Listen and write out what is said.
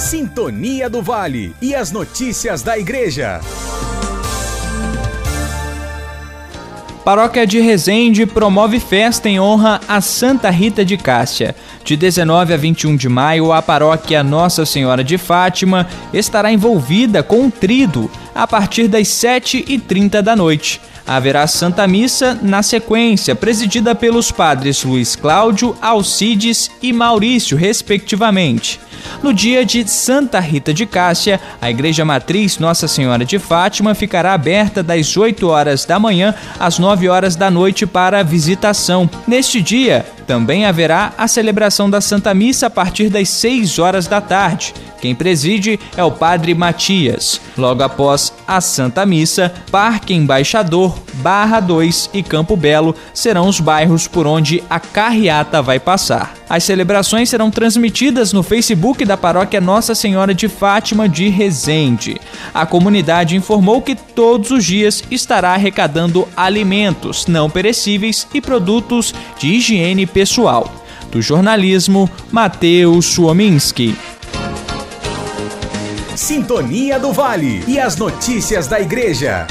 Sintonia do Vale e as notícias da Igreja. Paróquia de Resende promove festa em honra a Santa Rita de Cássia. De 19 a 21 de maio, a paróquia Nossa Senhora de Fátima estará envolvida com um trido a partir das 7h30 da noite. Haverá Santa Missa na sequência, presidida pelos padres Luiz Cláudio, Alcides e Maurício, respectivamente. No dia de Santa Rita de Cássia, a Igreja Matriz Nossa Senhora de Fátima ficará aberta das 8 horas da manhã às 9 horas da noite para visitação. Neste dia, também haverá a celebração da Santa Missa a partir das 6 horas da tarde. Quem preside é o Padre Matias. Logo após a Santa Missa, Parque Embaixador, Barra 2 e Campo Belo serão os bairros por onde a carreata vai passar. As celebrações serão transmitidas no Facebook da Paróquia Nossa Senhora de Fátima de Resende. A comunidade informou que todos os dias estará arrecadando alimentos não perecíveis e produtos de higiene pessoal. Do jornalismo, Matheus Suominski. Sintonia do Vale e as notícias da Igreja.